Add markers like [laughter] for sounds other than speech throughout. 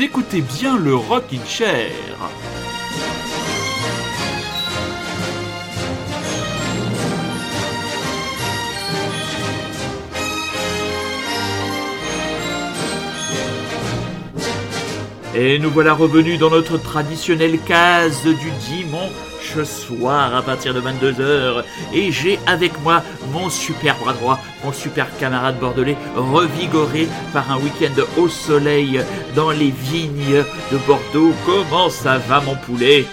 écoutez bien le Rockin' Chair. Et nous voilà revenus dans notre traditionnelle case du dimanche soir à partir de 22h. Et j'ai avec moi mon super bras droit, mon super camarade bordelais, revigoré par un week-end au soleil dans les vignes de Bordeaux. Comment ça va mon poulet?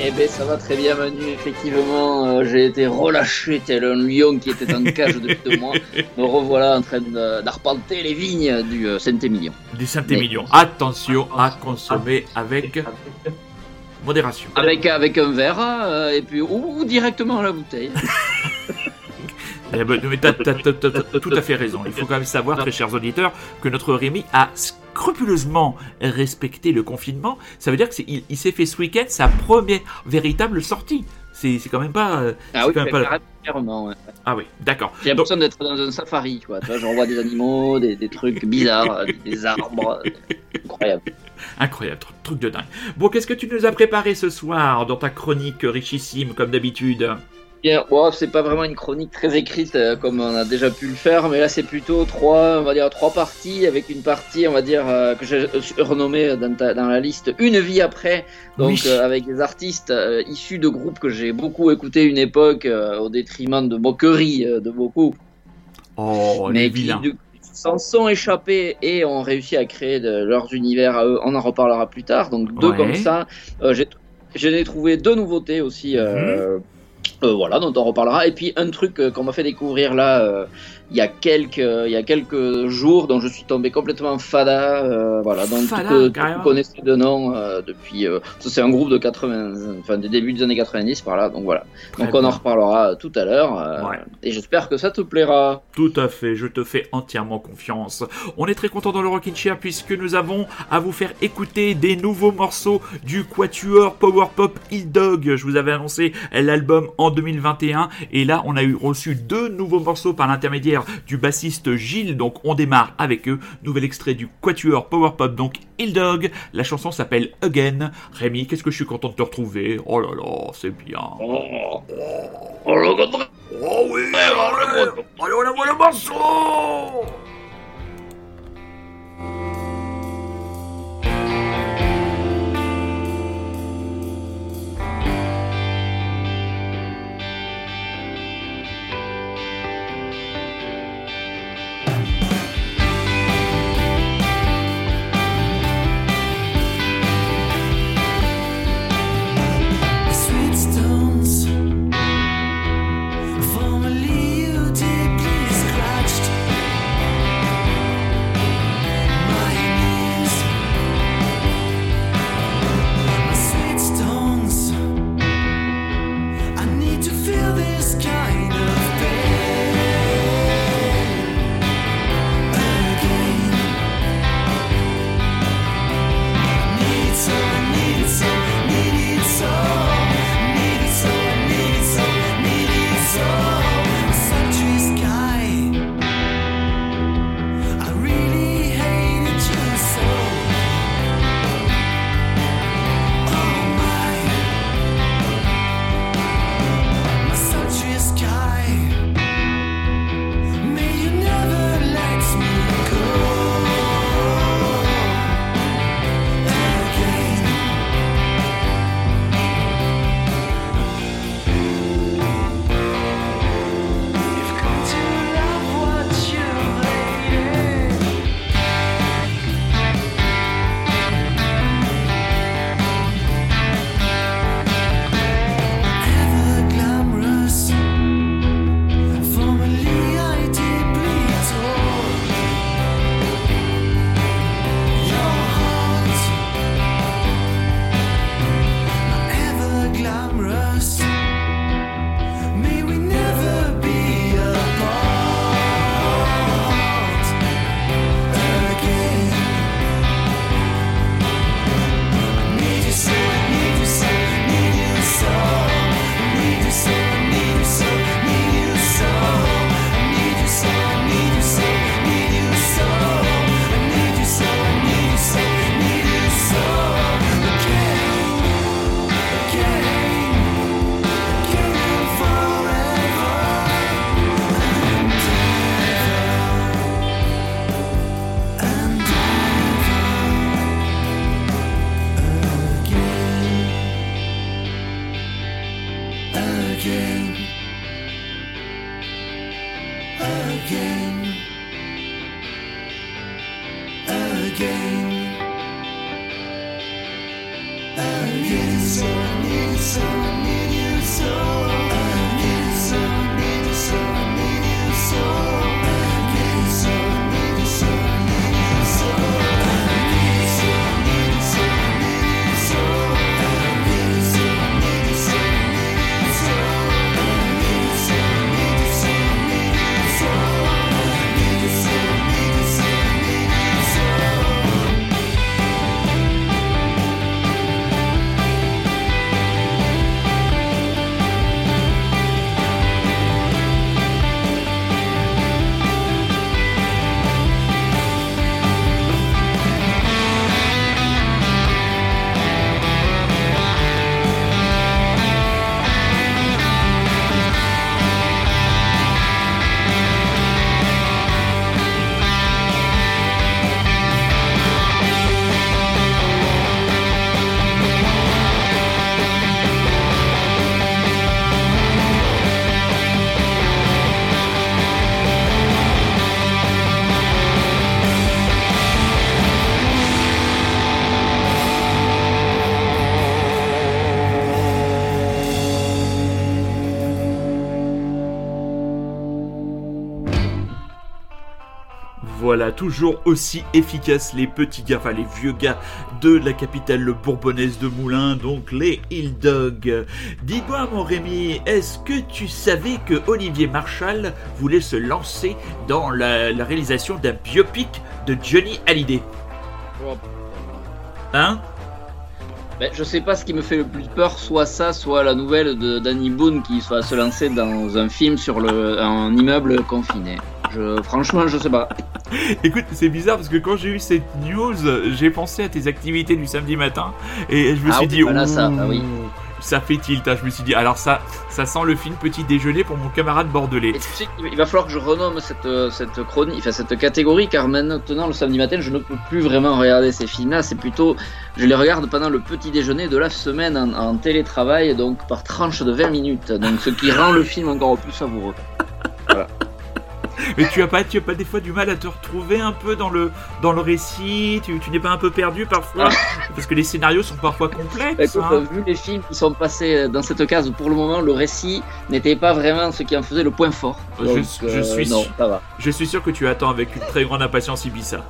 Eh ben ça va très bien Manu, effectivement euh, j'ai été relâché tel un lion qui était en cage depuis deux mois. Me revoilà en train d'arpenter les vignes du euh, Saint-Émilion. Du Saint-Émilion. Attention à consommer avec modération. Avec, avec un verre euh, et puis ou, directement à la bouteille. [laughs] Eh ben, mais t'as, tout à fait raison. Il faut quand même savoir, très chers auditeurs, que notre Rémi a scrupuleusement respecté le confinement. Ça veut dire qu'il il, s'est fait ce week-end sa première véritable sortie. C'est, quand même pas. Euh, ah oui, quand même pas... Ouais. Ah oui, d'accord. J'ai l'impression d'être dans un safari, tu vois. des animaux, des, des trucs bizarres, des arbres. Incroyable. Incroyable, truc de dingue. Bon, qu'est-ce que tu nous as préparé ce soir dans ta chronique richissime, comme d'habitude? Bon, c'est pas vraiment une chronique très écrite euh, comme on a déjà pu le faire, mais là c'est plutôt trois, on va dire trois parties avec une partie, on va dire euh, que j'ai renommée dans, dans, la liste une vie après, donc euh, avec des artistes issus de groupes que j'ai beaucoup écouté une époque au détriment de moqueries de beaucoup, oh, mais qui s'en sont échappés et ont réussi à créer de, leurs univers à eux. On en reparlera plus tard, donc deux comme ça. j'ai trouvé deux nouveautés aussi. Mhm. Euh, voilà, dont on reparlera. Et puis un truc euh, qu'on m'a fait découvrir là euh, il y a quelques il y a quelques jours dont je suis tombé complètement fada euh, voilà. Donc fada, que, tu connaissais de nom euh, depuis euh, c'est un groupe de 80 enfin des débuts des années 90 par là. Donc voilà. Donc on en reparlera tout à l'heure et j'espère que ça te plaira. Tout à fait. Je te fais entièrement confiance. On est très content dans le Rockin' Chair puisque nous avons à vous faire écouter des nouveaux morceaux du quatuor power pop Hill Dog. Je vous avais annoncé l'album en 2021 et là on a eu reçu deux nouveaux morceaux par l'intermédiaire du bassiste Gilles. Donc on démarre avec eux. Nouvel extrait du Quatuor Power Pop, donc Hill Dog. La chanson s'appelle Again. Rémi, qu'est-ce que je suis content de te retrouver? Oh là là, c'est bien. Oh, oh, oh, oh oui, allez, on envoie le morceau Toujours aussi efficaces les petits gars, enfin les vieux gars de la capitale bourbonnaise de Moulins, donc les Hill Dog. Dis-moi mon Rémi, est-ce que tu savais que Olivier Marshall voulait se lancer dans la, réalisation d'un biopic de Johnny Hallyday? Hein? Ben, je sais pas ce qui me fait le plus peur, soit ça, soit la nouvelle de Danny Boone qui va se lancer dans un film sur le, un immeuble confiné. Je, franchement, je sais pas. Écoute, c'est bizarre parce que quand j'ai eu cette news, j'ai pensé à tes activités du samedi matin et je me suis dit, voilà, ça, ah oui. ça fait tilt. Hein. Je me suis dit, alors ça, ça sent le film petit déjeuner pour mon camarade bordelais. il va falloir que je renomme cette, euh, cette chronique, enfin cette catégorie, car maintenant le samedi matin, je ne peux plus vraiment regarder ces films-là. C'est plutôt, je les regarde pendant le petit déjeuner de la semaine en, en télétravail, donc par tranche de 20 minutes. Donc ce qui rend le film encore plus savoureux. Voilà. Mais tu as pas, tu as pas des fois du mal à te retrouver un peu dans le, dans le récit Tu, tu n'es pas un peu perdu parfois. [laughs] Parce que les scénarios sont parfois complexes. Bah, hein. Vu les films qui sont passés dans cette case, pour le moment, le récit n'était pas vraiment ce qui en faisait le point fort. je, je, suis, euh, non, ça va. je suis sûr que tu attends avec une très grande impatience Ibiza.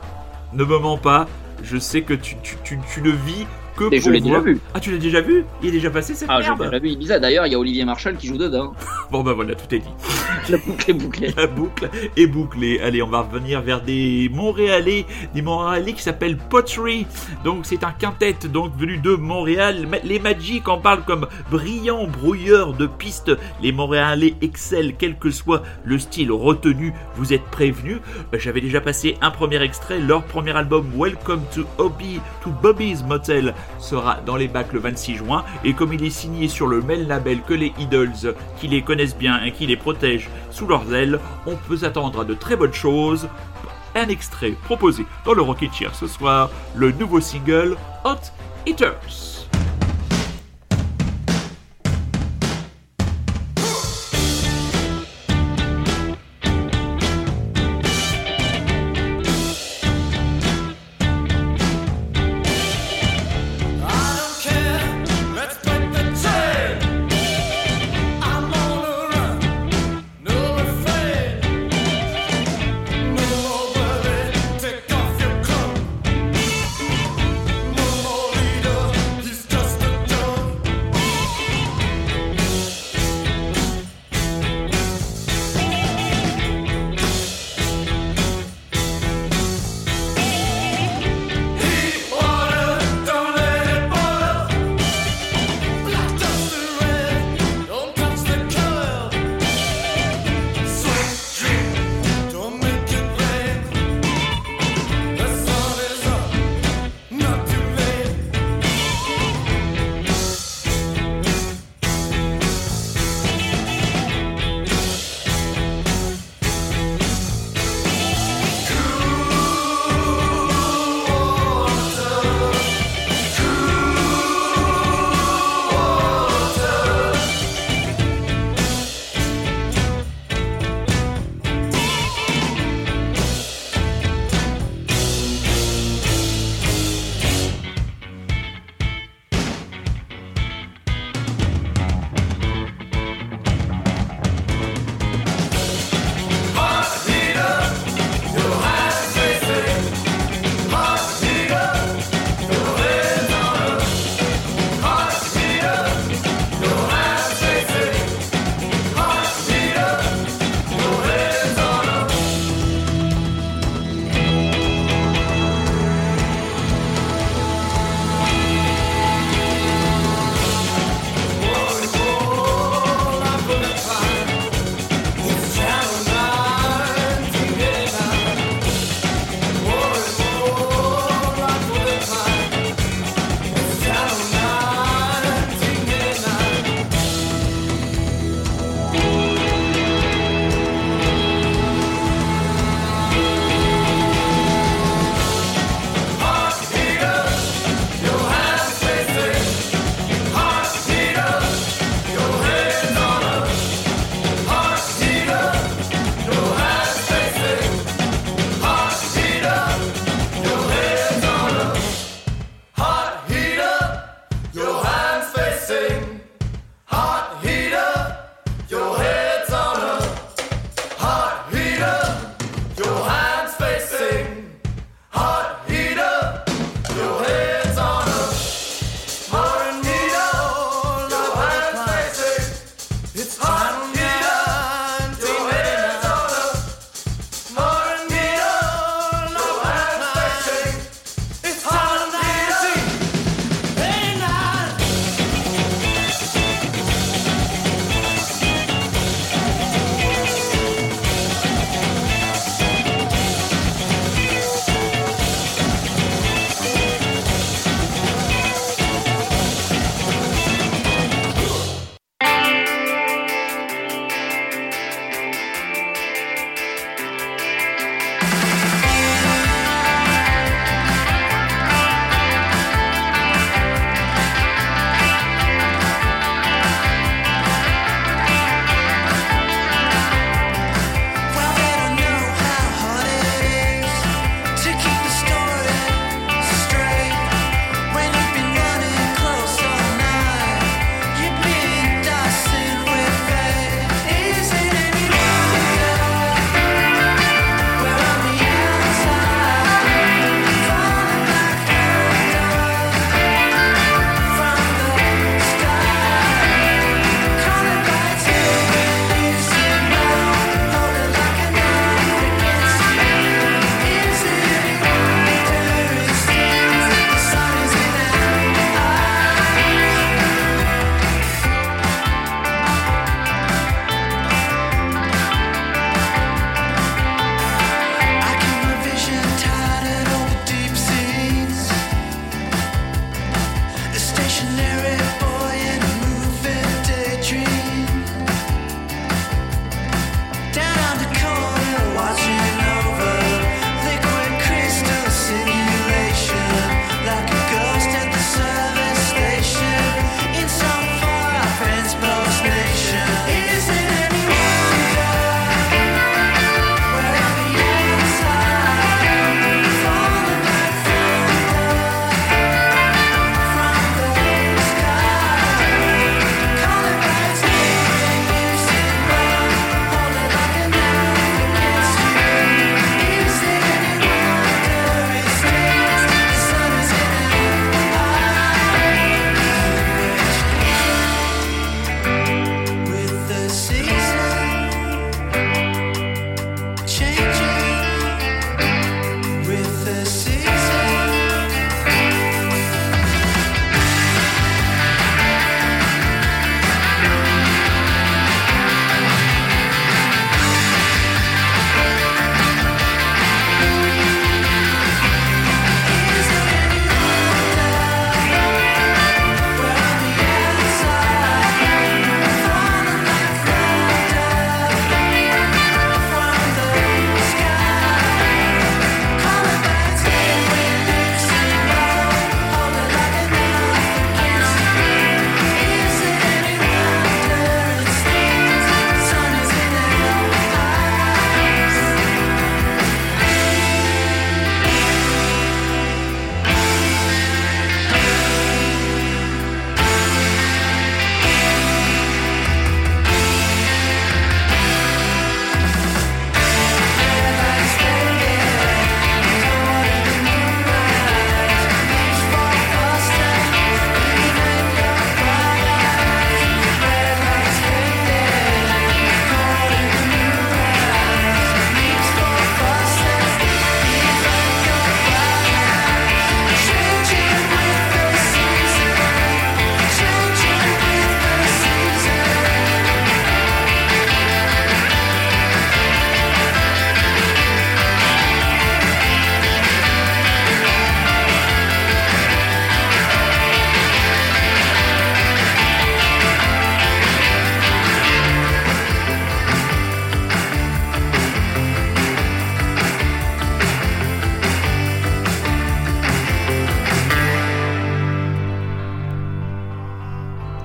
Ne me mens pas, je sais que tu, tu, tu, tu le vis et je l'ai déjà vu. Ah, tu l'as déjà vu? Il est déjà passé cette ah, merde Ah, j'ai vu Ibiza. D'ailleurs, il y a Olivier Marshall qui joue dedans. [laughs] bon, bah voilà, tout est dit. [laughs] La boucle est bouclée. La boucle est bouclée. Allez, on va revenir vers des Montréalais, des Montréalais qui s'appellent Pottery. Donc, c'est un quintet donc venu de Montréal. Les Magic en parlent comme brillant brouilleur de pistes. Les Montréalais excellent, quel que soit le style retenu. Vous êtes prévenus? Euh, j'avais déjà passé un premier extrait. Leur premier album, Welcome to Hobby, to Bobby's Motel, sera dans les bacs le 26 juin et comme il est signé sur le même label que les Idols qui les connaissent bien et qui les protègent sous leurs ailes, on peut s'attendre à de très bonnes choses. Un extrait proposé dans le Rocket Chair ce soir, le nouveau single Hot Eaters.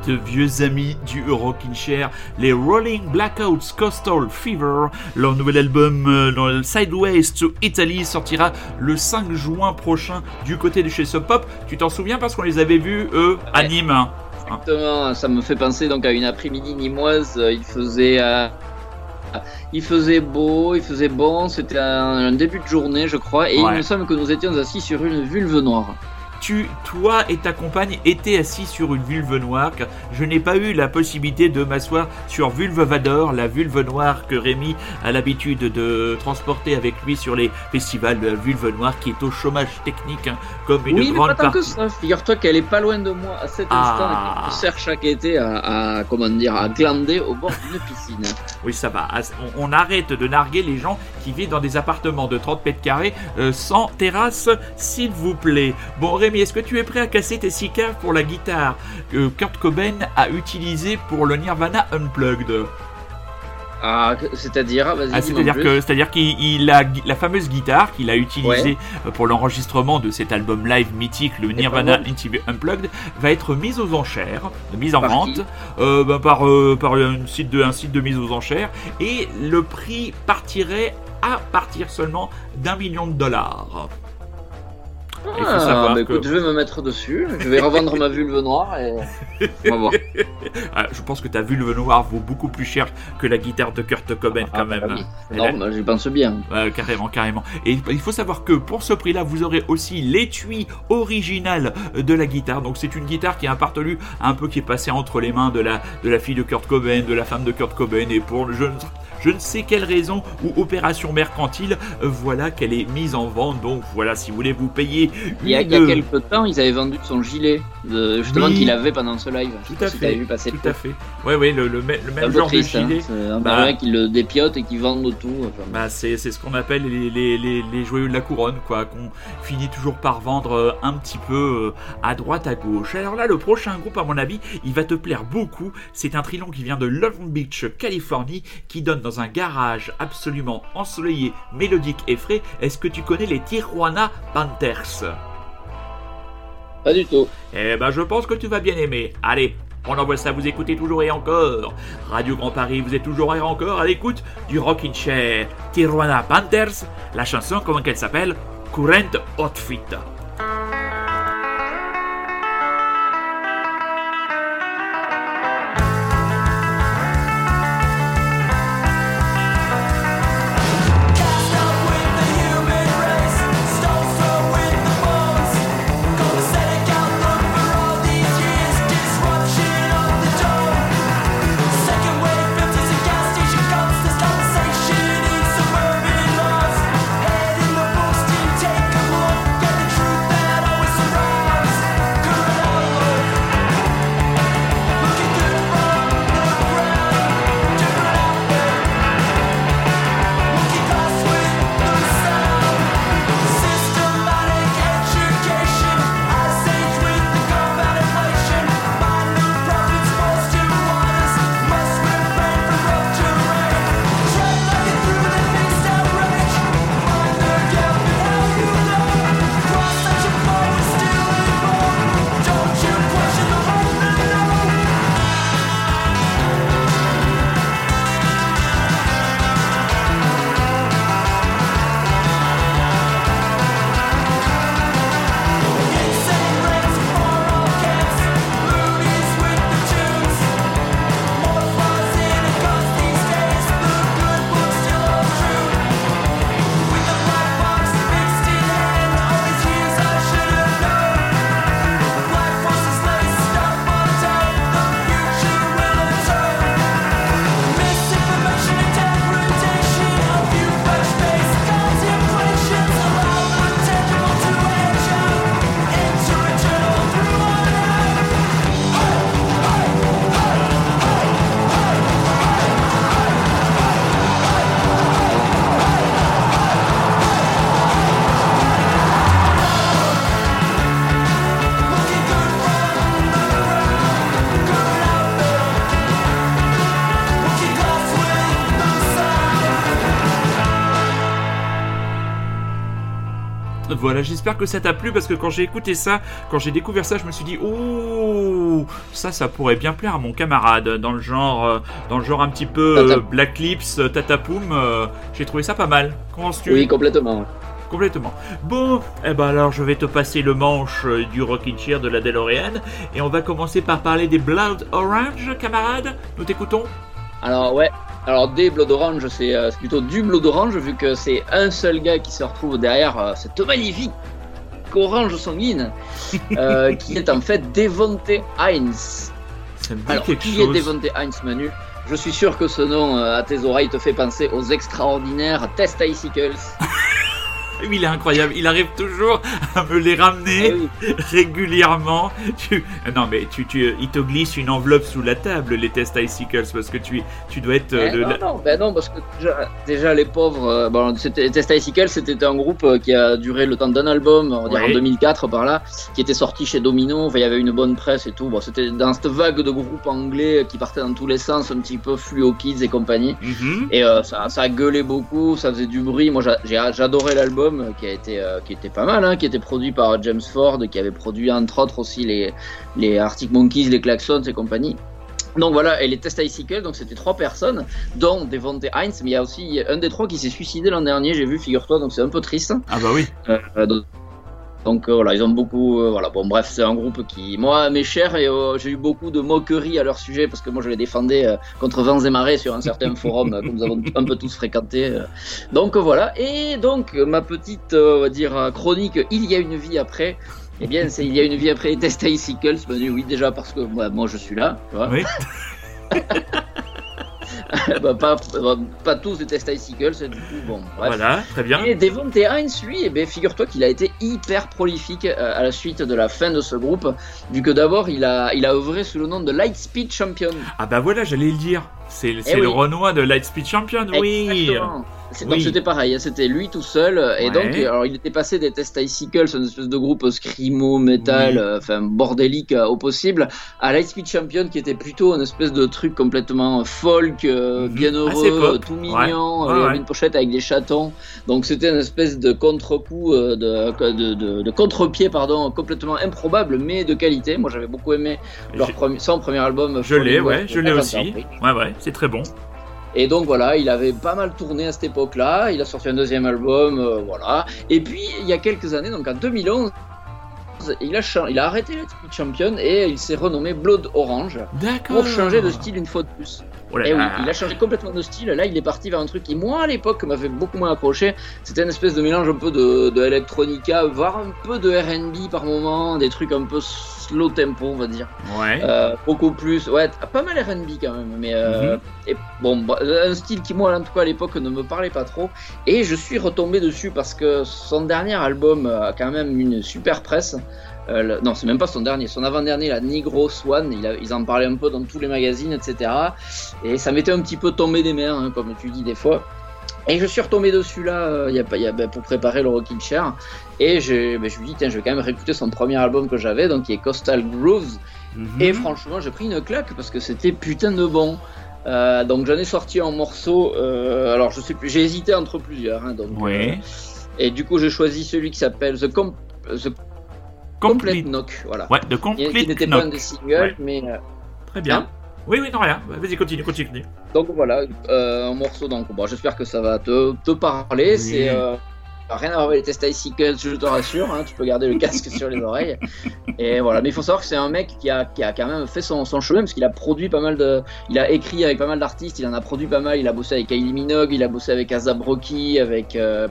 De vieux amis du Rockin' Chair, les Rolling Blackouts Coastal Fever. Leur nouvel album euh, Sideways to Italy sortira le 5 juin prochain du côté de chez Sub Pop. Tu t'en souviens parce qu'on les avait vus, eux, à Nîmes hein Exactement, ça me fait penser donc à une après-midi nimoise. Il faisait. Euh, il faisait beau, il faisait bon, c'était un, début de journée, je crois, et il me semble que nous étions assis sur une vulve noire tu, toi et ta compagne étaient assis sur une vulve noire. Je n'ai pas eu la possibilité de m'asseoir sur Vulve Vador, la vulve noire que Rémi a l'habitude de transporter avec lui sur les festivals de vulve noire qui est au chômage technique hein, comme une oui, grande mais pas tant que ça. Figure-toi qu'elle est pas loin de moi à cet ah. instant et sert chaque été à, comment dire à glander au bord d'une piscine. [laughs] Oui, ça va. On, arrête de narguer les gens qui vivent dans des appartements de 30 mètres carrés euh, sans terrasse, s'il vous plaît. Bon, Rémi est-ce que tu es prêt à casser tes six caves pour la guitare que Kurt Cobain a utilisée pour le Nirvana Unplugged? Ah, c'est-à-dire, ah, c'est-à-dire que, c'est-à-dire qu'il a la fameuse guitare qu'il a utilisée euh, pour l'enregistrement de cet album live mythique, le Nirvana Unplugged, va être mise aux enchères, mise en vente euh, ben, par, euh, par un site de un site de mise aux enchères, et le prix partirait à partir seulement d'un million de dollars. Ah, bah écoute, je vais me mettre dessus, je vais revendre ma vulve noire et on va voir. [laughs] Ah, je pense que ta vulve noire vaut beaucoup plus cher que la guitare de Kurt Cobain quand ah, même. Bah non, bah, je pense bien. carrément, carrément. Et il faut savoir que pour ce prix-là, vous aurez aussi l'étui original de la guitare. Donc c'est une guitare qui est appartenue un peu qui est passée entre les mains de la, de la fille de Kurt Cobain, de la femme de Kurt Cobain et pour le jeune je ne sais quelle raison ou opération mercantile, voilà qu'elle est mise en vente. Donc voilà, si vous voulez vous payer. Il y a, quelques temps, ils avaient vendu son gilet, justement qu'il avait pendant ce live. Tout à fait. vu passer tout à fait. Oui, oui, le, même genre de hein. gilet. un bah, qui le dépiote et qui vendent tout. bah, c'est ce qu'on appelle les, les, les, joyeux de la couronne, quoi, qu'on finit toujours par vendre euh, un petit peu euh, à droite, à gauche. Alors là, le prochain groupe, à mon avis, il va te plaire beaucoup. C'est un trilon qui vient de Long Beach, Californie, qui donne dans un garage absolument ensoleillé, mélodique et frais, est-ce que tu connais les Tijuana Panthers? Pas du tout. Eh ben je pense que tu vas bien aimer. Allez, on envoie ça, vous écoutez toujours et encore. Radio Grand Paris, vous êtes toujours et encore à l'écoute du Rockin' Chair. Tijuana Panthers, la chanson, comment qu'elle s'appelle? Current Outfit. J'espère que ça t'a plu parce que quand j'ai écouté ça, quand j'ai découvert ça, je me suis dit oh ça, ça pourrait bien plaire à mon camarade dans le genre, euh, dans le genre un petit peu euh, Black Lips, euh, Tatapoum. j'ai trouvé ça pas mal. Comment tu Oui, complètement. Complètement. Bon, eh ben alors je vais te passer le manche du Rockin' Chair de la DeLorean et on va commencer par parler des Blood Orange, camarade. Nous t'écoutons? Alors ouais, alors des Blood Orange, c'est plutôt du Blood Orange vu que c'est un seul gars qui se retrouve derrière cette magnifique orange sanguine, [laughs] euh, qui est en fait Devonte Heinz. Alors, qui est Devonte Heinz, Manu? Je suis sûr que ce nom euh, à tes oreilles te fait penser aux extraordinaires Test Icicles. [laughs] [laughs] il est incroyable. Il arrive toujours à me les ramener eh [laughs] régulièrement. Tu... Non, mais tu, tu, il te glisse une enveloppe sous la table, les Test Icicles, parce que tu, tu dois être. Eh non, non, ben non, parce que déjà, les pauvres. Euh, bon, Test Icicles, c'était un groupe euh, qui a duré le temps d'un album, on va dire en 2004 par là, qui était sorti chez Domino. Enfin, il y avait une bonne presse et tout. Bon, c'était dans cette vague de groupes anglais qui partaient dans tous les sens, un petit peu Fluo Kids et compagnie. Mhm. Et euh, ça, ça a gueulé beaucoup, ça faisait du bruit. Moi, j'adorais l'album qui a été euh, qui était pas mal, hein, qui était produit par James Ford, qui avait produit entre autres aussi les les Arctic Monkeys, les Klaxons et compagnie. Donc voilà, et les Test Icicle, donc c'était trois personnes, dont Devonte Heinz, mais il y a aussi un des trois qui s'est suicidé l'an dernier, j'ai vu, figure-toi, donc c'est un peu triste. Ah bah oui. Euh, donc euh, voilà, ils ont beaucoup. Euh, voilà, bon, bref, c'est un groupe qui, moi, m'est cher et euh, j'ai eu beaucoup de moqueries à leur sujet parce que moi, je les défendais contre vents et marées sur un certain [laughs] forum que nous avons un peu tous fréquenté. Donc voilà, et donc ma petite, on va dire, chronique Il y a une vie après. Eh bien, c'est Il y a une vie après les Test Icicles. oui, déjà parce que moi, je suis là, tu vois. Oui. [laughs] [laughs] bah, pas, pas, tous des test icicles, du coup, bon, bref. Voilà, très bien. Et Devonte Heinz, lui, eh ben, figure-toi qu'il a été hyper prolifique euh, à la suite de la fin de ce groupe, vu que d'abord, il a, il a œuvré sous le nom de Lightspeed Champion. Ah bah voilà, j'allais le dire. C'est eh le Renoir de Lightspeed Champion, oui. Donc c'était pareil, hein, c'était lui tout seul. Et donc, alors il était passé des tests Icicles, une espèce de groupe screamo, metal, euh, enfin bordélique euh, au possible, à Lightspeed Champion qui était plutôt une espèce de truc complètement folk, euh, mhm. bien heureux, tout mignon, avait une pochette avec des chatons. Donc c'était une espèce de contre-coup, de, de, de, contre-pied, pardon, complètement improbable, mais de qualité. Moi j'avais beaucoup aimé leur premier, son premier album. Je l'ai, ouais, je l'ai aussi. Ouais, ouais, c'est très bon. Et donc voilà, il avait pas mal tourné à cette époque-là. Il a sorti un deuxième album, euh, voilà. Et puis il y a quelques années, donc en 2011, il a, il a arrêté Champion et il s'est renommé Blood Orange pour changer de style une fois de plus. Oh et oui, il a changé complètement de style. Là, il est parti vers un truc qui, moi, à l'époque, m'avait beaucoup moins accroché. C'était une espèce de mélange un peu de, de electronica, voire un peu de R&B par moment, des trucs un peu slow tempo, on va dire. Ouais. Euh, beaucoup plus, ouais, pas mal R&B quand même, mais euh, mhm. et bon, bah, un style qui moi, en tout cas à l'époque, ne me parlait pas trop. Et je suis retombé dessus parce que son dernier album a quand même une super presse. Euh, non, c'est même pas son dernier, son avant-dernier, la Negro Swan, il ils en parlaient un peu dans tous les magazines, etc. Et ça m'était un petit peu tombé des mains, hein, comme tu dis des fois. Et je suis retombé dessus là, euh, y a, y a, ben, pour préparer le Rocking Chair. Et je, ben, je me dis, tiens, je vais quand même réécouter son premier album que j'avais, donc qui est Coastal Grooves. Mhm. Et franchement, j'ai pris une claque parce que c'était putain de bon. Euh, donc j'en ai sorti en morceaux. Euh, alors je sais plus, j'ai hésité entre plusieurs. Hein, donc, ouais. et du coup, j'ai choisi celui qui s'appelle The, Com The Complete, Knock. Voilà. Ouais, The Complete Qui n'était pas un des singles, mais. Très bien. Hein oui, oui, non, rien. Vas-y, continue, continue. Donc voilà, euh, un morceau. Donc, bon, j'espère que ça va te, te parler. C'est euh, rien à voir avec les tests Icicles, je te rassure. Hein, tu peux garder le casque sur les oreilles. Et voilà, mais il faut savoir que c'est un mec qui a, qui a quand même fait son, son chemin parce qu'il a produit pas mal de. Il a écrit avec pas mal d'artistes, il en a produit pas mal. Il a bossé avec Kylie Minogue, il a bossé avec Azab Rocky, avec, euh,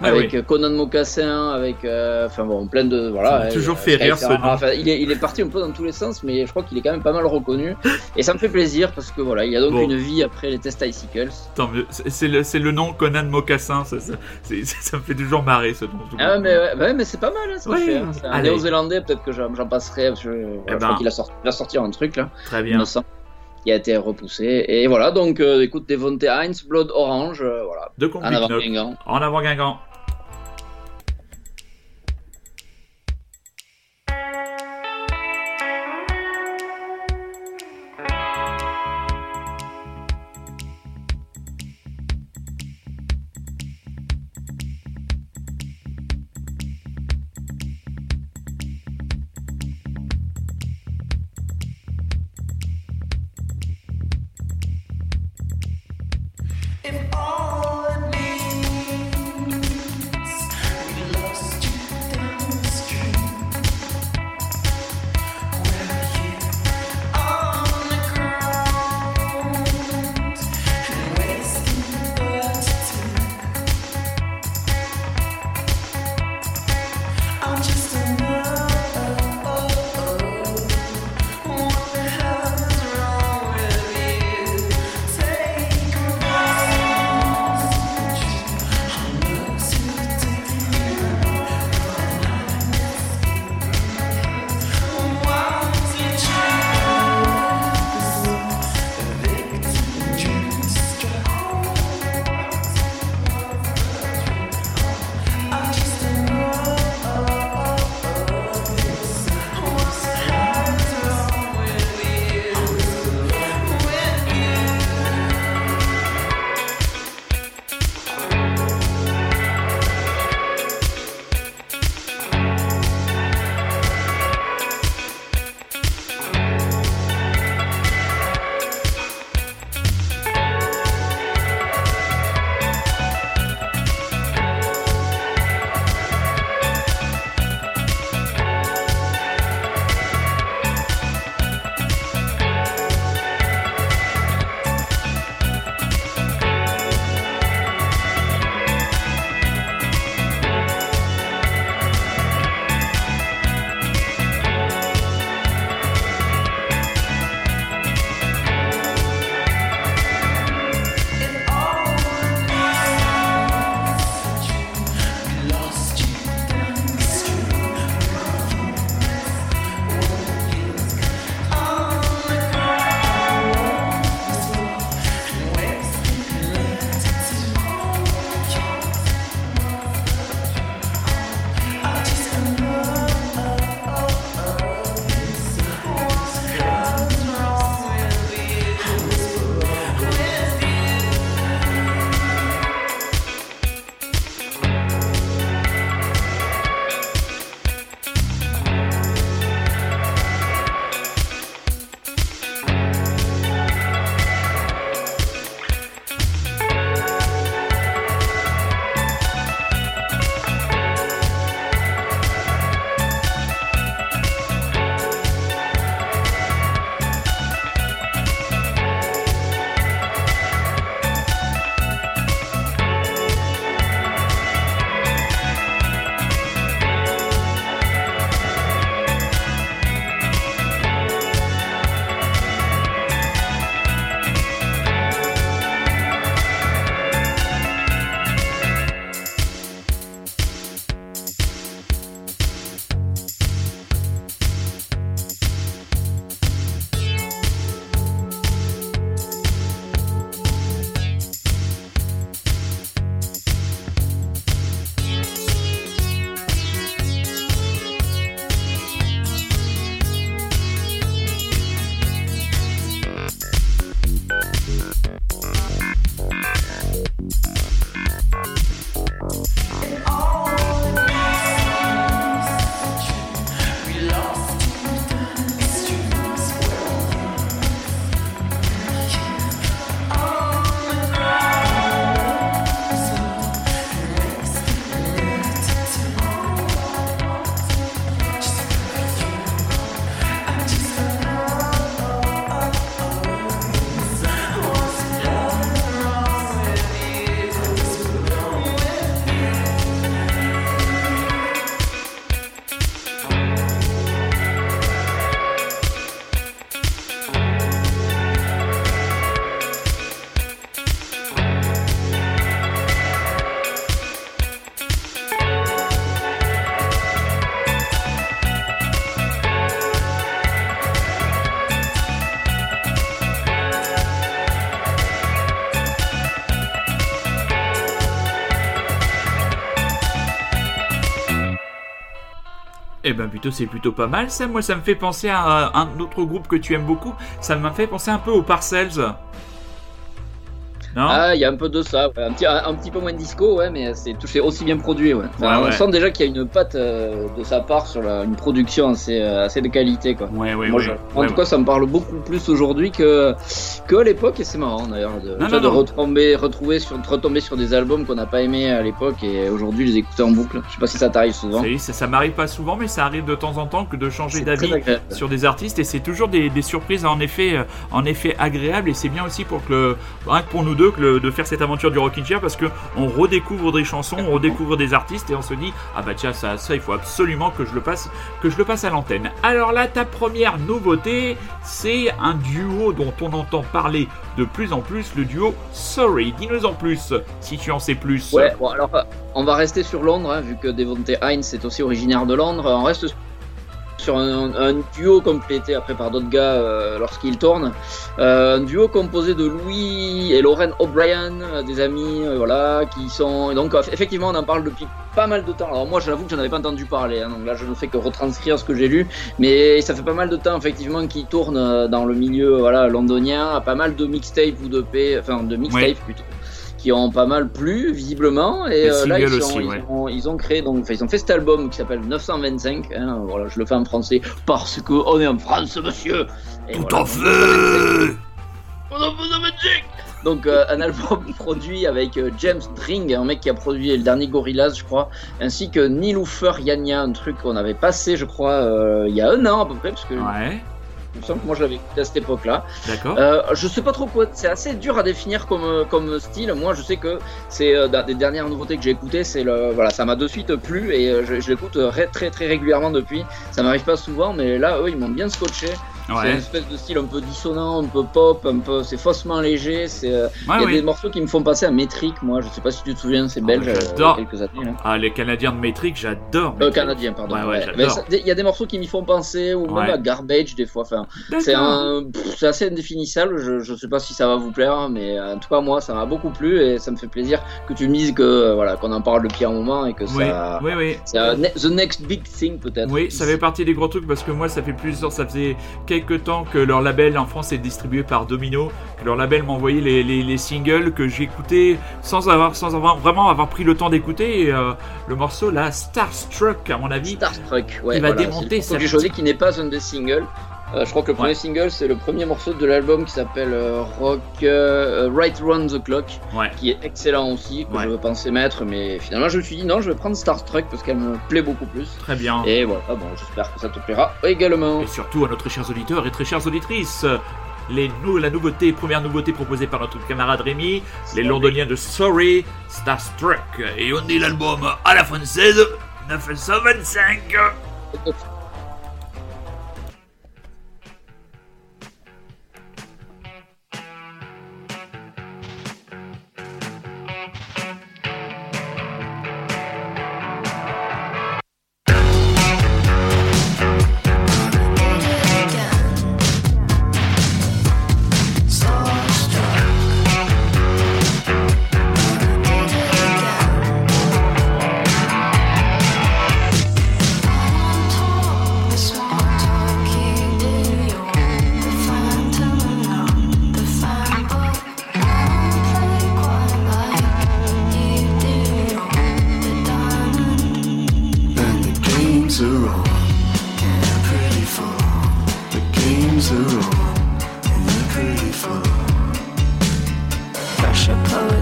ah avec Conan Mocassin, avec. enfin bon, plein de. Voilà. toujours fait rire ce. Enfin, il, est, il est parti un peu dans tous les sens, mais je crois qu'il est quand même pas mal reconnu. Et ça me fait plaisir parce que voilà, il y a donc une vie après les tests Icicles. Tant mieux. C'est le, le, nom Conan Mocassin, ça, ça, [laughs] ça, me fait toujours marrer ce nom. Ah, mais, ouais, mais c'est pas mal, hein, ce fait, hein. C'est un néo-zélandais, peut-être que j'en passerai. Je, eh je crois ben. qu'il a, sorti, il a sorti un truc là. Très bien. Innocent, qui a été repoussé. Et voilà, donc euh, écoute, Devonte Heinz, Blood Orange, euh, voilà. De en avant Guingamp. En avant Guingamp. Eh ben plutôt c'est plutôt pas mal ça. Moi ça me fait penser à un autre groupe que tu aimes beaucoup. Ça m'a fait penser un peu aux Parcells. Ah, il y a un peu de ça, un, petit, un, petit peu moins de disco, ouais, mais c'est aussi bien produit. Ouais. on sent déjà qu'il y a une patte euh, de sa part sur la, une production assez, euh, assez de qualité. Quoi. Ouais, ouais, en tout cas, ça me parle beaucoup plus aujourd'hui que, que à l'époque, et c'est marrant d'ailleurs de, de retomber, retrouver sur, retomber sur des albums qu'on n'a pas aimé à l'époque et aujourd'hui les écouter en boucle. Je sais pas si ça t'arrive souvent. Ça, ça m'arrive pas souvent, mais ça arrive de temps en temps que de changer d'avis sur des artistes et c'est toujours des, des, surprises en effet, euh, en effet agréables et c'est bien aussi pour, que, pour nous deux de faire cette aventure du Rockin' Chair parce que on redécouvre des chansons, on redécouvre des artistes et on se dit ah bah tiens ça, il faut absolument que je le passe que je le passe à l'antenne. Alors là ta première nouveauté c'est un duo dont on entend parler de plus en plus le duo Sorry. Dis-nous en plus si tu en sais plus. Ouais bon alors on va rester sur Londres hein, vu que Devonte Hines est aussi originaire de Londres. On reste sur un, duo complété après par d'autres gars euh, lorsqu'ils tournent. Euh, un duo composé de Louis et Lauren O'Brien, euh, des amis, voilà, qui sont. donc effectivement, on en parle depuis pas mal de temps. Alors moi, j'avoue que j'en avais pas entendu parler. Hein, donc là, je ne fais que retranscrire ce que j'ai lu, mais ça fait pas mal de temps effectivement qu'ils tournent dans le milieu, voilà, londonien, pas mal de mixtapes ou de p, enfin de mixtapes plutôt qui ont pas mal plu visiblement et euh, là ils, ont, ils, ont, créé donc ils ont fait cet album qui s'appelle 925 hein, voilà je le fais en français parce que on est en France monsieur tout à fait donc euh, un album produit avec euh, James Dring, un mec qui a produit le dernier Gorillaz, je crois, ainsi que Niloufer Yanya, un truc qu'on avait passé, je crois, il y a un an à peu près, parce que ouais. Il me semble que moi je l'avais écouté à cette époque-là. D'accord. Euh, je sais pas trop quoi. C'est assez dur à définir comme, comme style. Moi, je sais que c'est euh, des dernières nouveautés que j'ai écoutées. C'est le voilà, ça m'a de suite plu et euh, je, je l'écoute très très régulièrement depuis. Ça m'arrive pas souvent, mais là, eux, ils m'ont bien scotché. C'est une espèce de style un peu dissonant, un peu pop, un peu c'est faussement léger. C'est euh, il y a des morceaux qui me font passer à Metric. Moi, je sais pas si tu te souviens, c'est ah, belge. Euh, j'adore. quelques années. Hein. Ah les Canadiens de Metric, j'adore. Euh, Canadiens, pardon. Il y a des morceaux qui m'y font penser ou même à Garbage des fois. Enfin, c'est un, assez indéfinissable. Je, je sais pas si ça va vous plaire, mais en tout cas moi, ça m'a beaucoup plu et ça me fait plaisir que tu me dises que voilà qu'on en parle depuis un moment et que ça. Oui, oui. C'est the next big thing peut-être. Oui, ça fait partie des gros trucs parce que moi, ça fait plusieurs, ça faisait quelques temps que leur label en France est distribué par Domino, que leur label m'envoyait les, les, singles que j'écoutais sans avoir, sans avoir vraiment avoir pris le temps d'écouter. Euh, le morceau là, Starstruck, à mon avis, Starstruck, ouais, il va démonter. C'est j'ai choisi qui n'est pas un des singles. Euh, je crois que le premier single, c'est le premier morceau de l'album qui s'appelle euh, Rock euh, Right Round the Clock, qui est excellent aussi, que je pensais mettre, mais finalement je me suis dit non, je vais prendre Star Trek parce qu'elle me plaît beaucoup plus. Très bien. Et voilà, bon, j'espère que ça te plaira également. Et surtout à nos très chers auditeurs et très chères auditrices. Les la nouveauté, première nouveauté proposée par notre camarade Rémi, les londoniens de Sorry, Starstruck. Et on dit l'album à la française, 925. [laughs]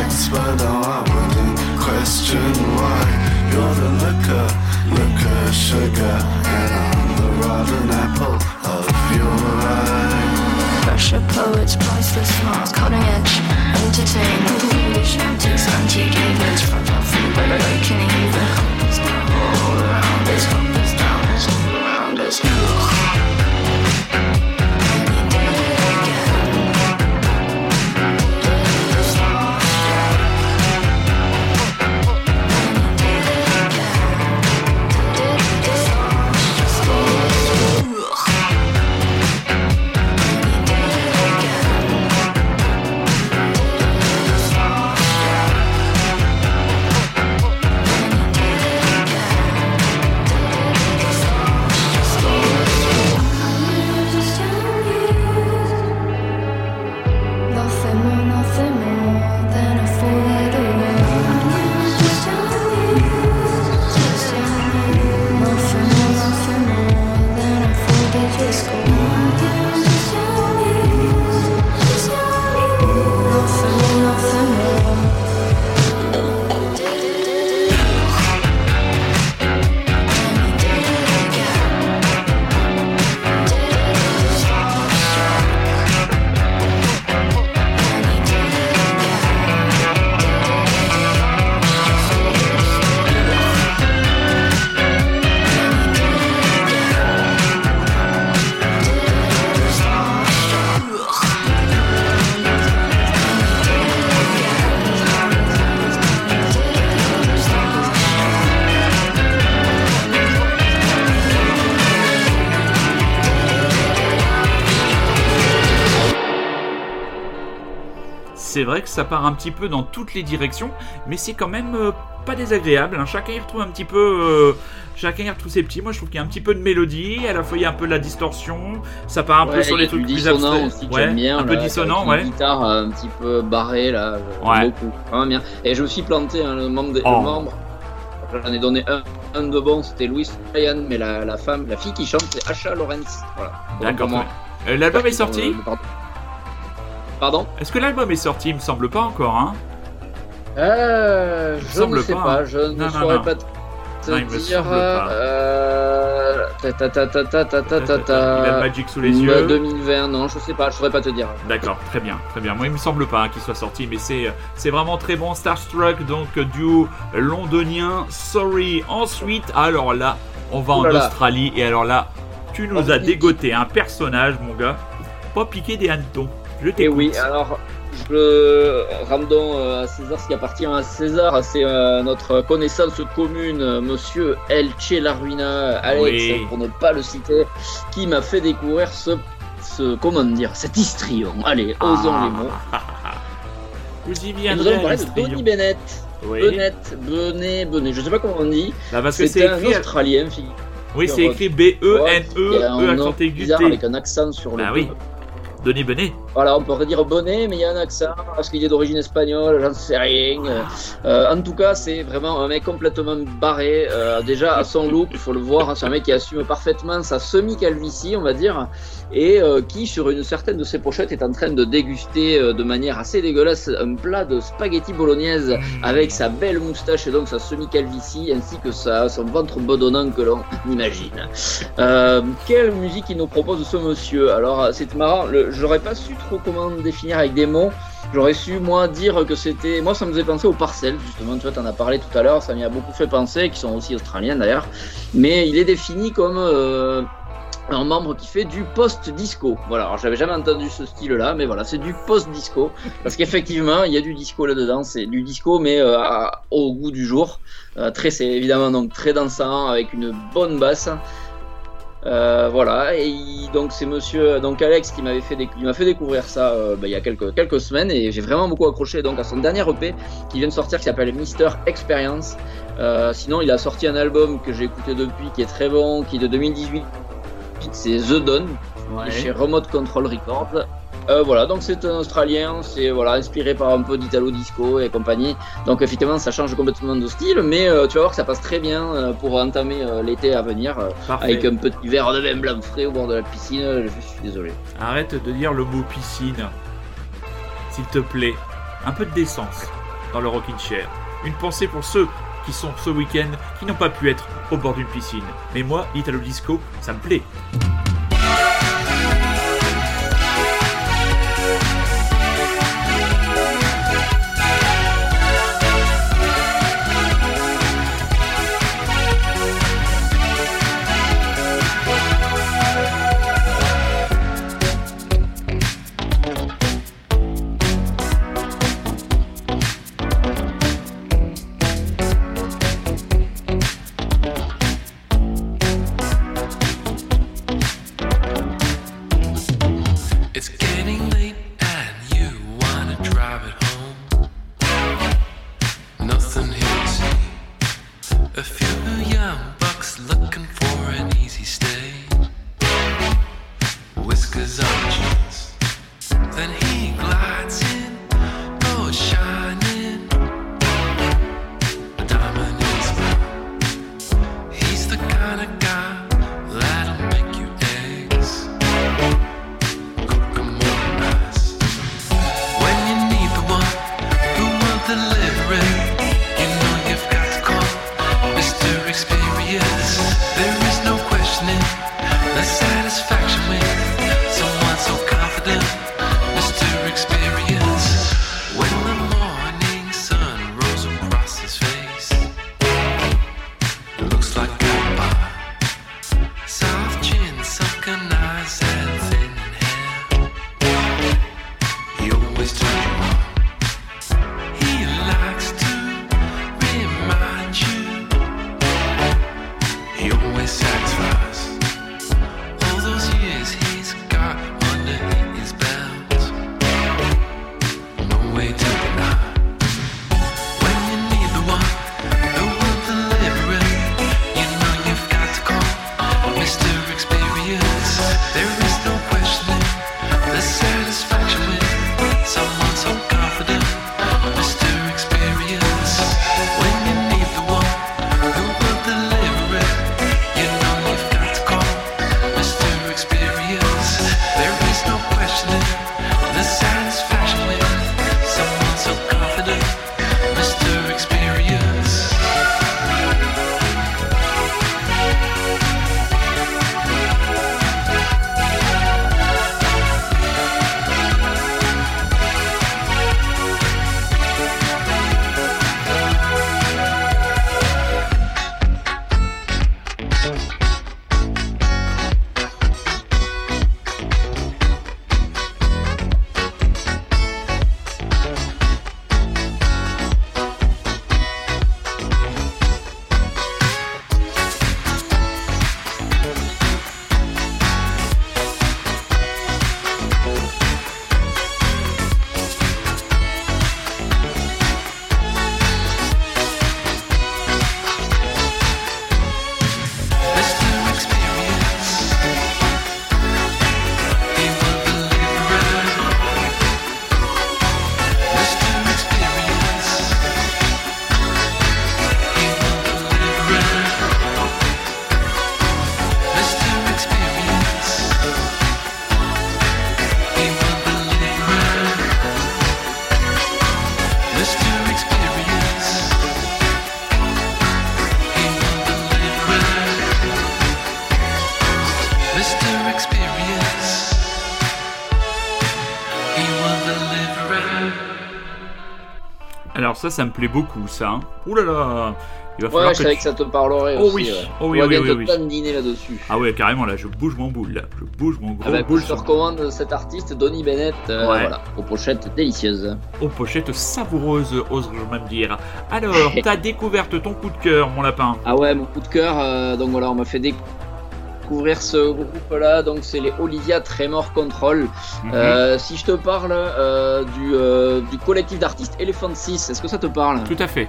facts, but now I wouldn't question why. You're the liquor, liquor, sugar, and I'm the rotten apple of your eye. Pressure poets, priceless smiles, cutting edge, entertaining, foolish antics, antique events, from nothing but awakening. The hope is now all around us, hope is down, it's all around us. C'est vrai que ça part un petit peu dans toutes les directions, mais c'est quand même euh, pas désagréable. hein. Chacun y retrouve un petit peu. euh, chacun y retrouve ses petits. Moi, je trouve qu'il y a un petit peu de mélodie, à la fois il y a un peu de la distorsion, ça part un peu sur les trucs plus abstraits. aussi que Ouais, j'aime bien. un peu dissonant, ouais. Une guitare euh, un petit peu barrée là, Ouais. beaucoup. Bien. Et je me suis planté, hein, le membre. Des, Oh. le membre J'en ai donné un, un de bon, c'était Louis Ryan, mais la, la femme, la fille qui chante, c'est Asha Lawrence. Voilà. D'accord. L'album est sorti pardon. Pardon Est-ce que l'album est sorti Il me semble pas encore, hein euh, me je semble ne sais pas, pas. je ne saurais pas te il dire. Ta, a Magic sous les yeux. Bah, 2020, non, je sais pas, je saurais pas te dire. D'accord, très bien, très bien. Moi, il me semble pas hein, qu'il soit sorti, mais euh, c'est vraiment très bon. Starstruck, donc euh, duo londonien. Sorry. Ensuite, alors là, on va en. Australie et alors là, tu nous as dégoté un personnage, mon gars. Pas piqué des hannetons. Je Et t'écoute. oui, alors, je rendons euh, à César ce qui appartient à César, c'est euh, notre connaissance commune, monsieur Elche Laruina, Alex, Oui. pour ne pas le citer, qui m'a fait découvrir ce, ce comment dire, cet histrion. Allez, osons Ah. les mots. [laughs] Vous y Et nous viendrez, allons parler de. Bonnie Bennett. Oui. Bennett, Benet, Benet, je sais pas comment on dit. Bah, parce que c'est un écrit. Australien, figure. Oui, c'est écrit B-E-N-E, un E nom accent aigu bizarre avec un accent sur le E. oui. Denis Benet. Voilà, on pourrait dire bonnet, mais il y a un accent, parce qu'il est d'origine espagnole, j'en sais rien. Euh, en tout cas, c'est vraiment un mec complètement barré. Euh, déjà, à son look, il faut le voir, hein, c'est un mec qui assume parfaitement sa semi-calvitie, on va dire, et euh, qui, sur une certaine de ses pochettes, est en train de déguster euh, de manière assez dégueulasse un plat de spaghetti bolognaise Mmh. avec sa belle moustache et donc sa semi-calvitie, ainsi que sa, son ventre bedonnant que l'on [laughs] imagine. Euh, quelle musique il nous propose ce monsieur? Alors c'est marrant, j'aurais pas su trop comment définir avec des mots. J'aurais su moi dire que c'était, moi ça me faisait penser aux parcelles justement. Tu vois, t'en as parlé tout à l'heure, ça m'y a beaucoup fait penser, qui sont aussi australiens d'ailleurs. Mais il est défini comme euh, un membre qui fait du post-disco. Voilà, alors j'avais jamais entendu ce style-là, mais voilà, c'est du post-disco. Parce qu'effectivement, il y a du disco là-dedans, c'est du disco, mais euh, au goût du jour. Euh, très, c'est évidemment donc très dansant, avec une bonne basse. Euh, voilà, et donc c'est monsieur donc Alex qui m'avait fait m'a fait découvrir ça bah, il y a quelques quelques semaines et j'ai vraiment beaucoup accroché donc à son dernier EP qui vient de sortir qui s'appelle Mister Experience. Sinon il a sorti un album que j'ai écouté depuis qui est très bon qui est de 2018 c'est The Dawn Ouais. chez Remote Control Records. Euh, voilà, donc c'est un Australien, c'est voilà inspiré par un peu d'Italo Disco et compagnie. Donc effectivement, ça change complètement de style, mais euh, tu vas voir que ça passe très bien euh, pour entamer l'été à venir avec un petit verre de vin blanc frais au bord de la piscine. Je suis désolé. Arrête de dire le mot piscine. S'il te plaît. Un peu de décence dans le Rockin' Chair. Une pensée pour ceux qui sont ce week-end qui n'ont pas pu être au bord d'une piscine. Mais moi, l'Italo Disco, ça me plaît. Ça, ça me plaît beaucoup, ça. Hein. Ouh là là Il va Ouais, falloir je savais que tu- ça te parlerait Oh aussi. oui, ouais. oh oui, On va oui, bien oui, dandiner là-dessus. Ah ouais, carrément, là, je bouge mon boule, là. Je bouge mon gros Ah bah, boule je te sur- recommande cet artiste, Donny Bennett, euh, Ouais. voilà, aux pochettes délicieuses. aux pochettes savoureuses, oserais-je même dire. Alors, [laughs] ta découverte, ton coup de cœur, mon lapin. Ah ouais, mon coup de cœur, euh, donc voilà, on m'a fait découvrir ce groupe-là, donc c'est les Olivia Tremor Control. Mhm. Euh, si je te parle euh, du, euh, du collectif d'artistes Elephant 6, est-ce que ça te parle? Tout à fait.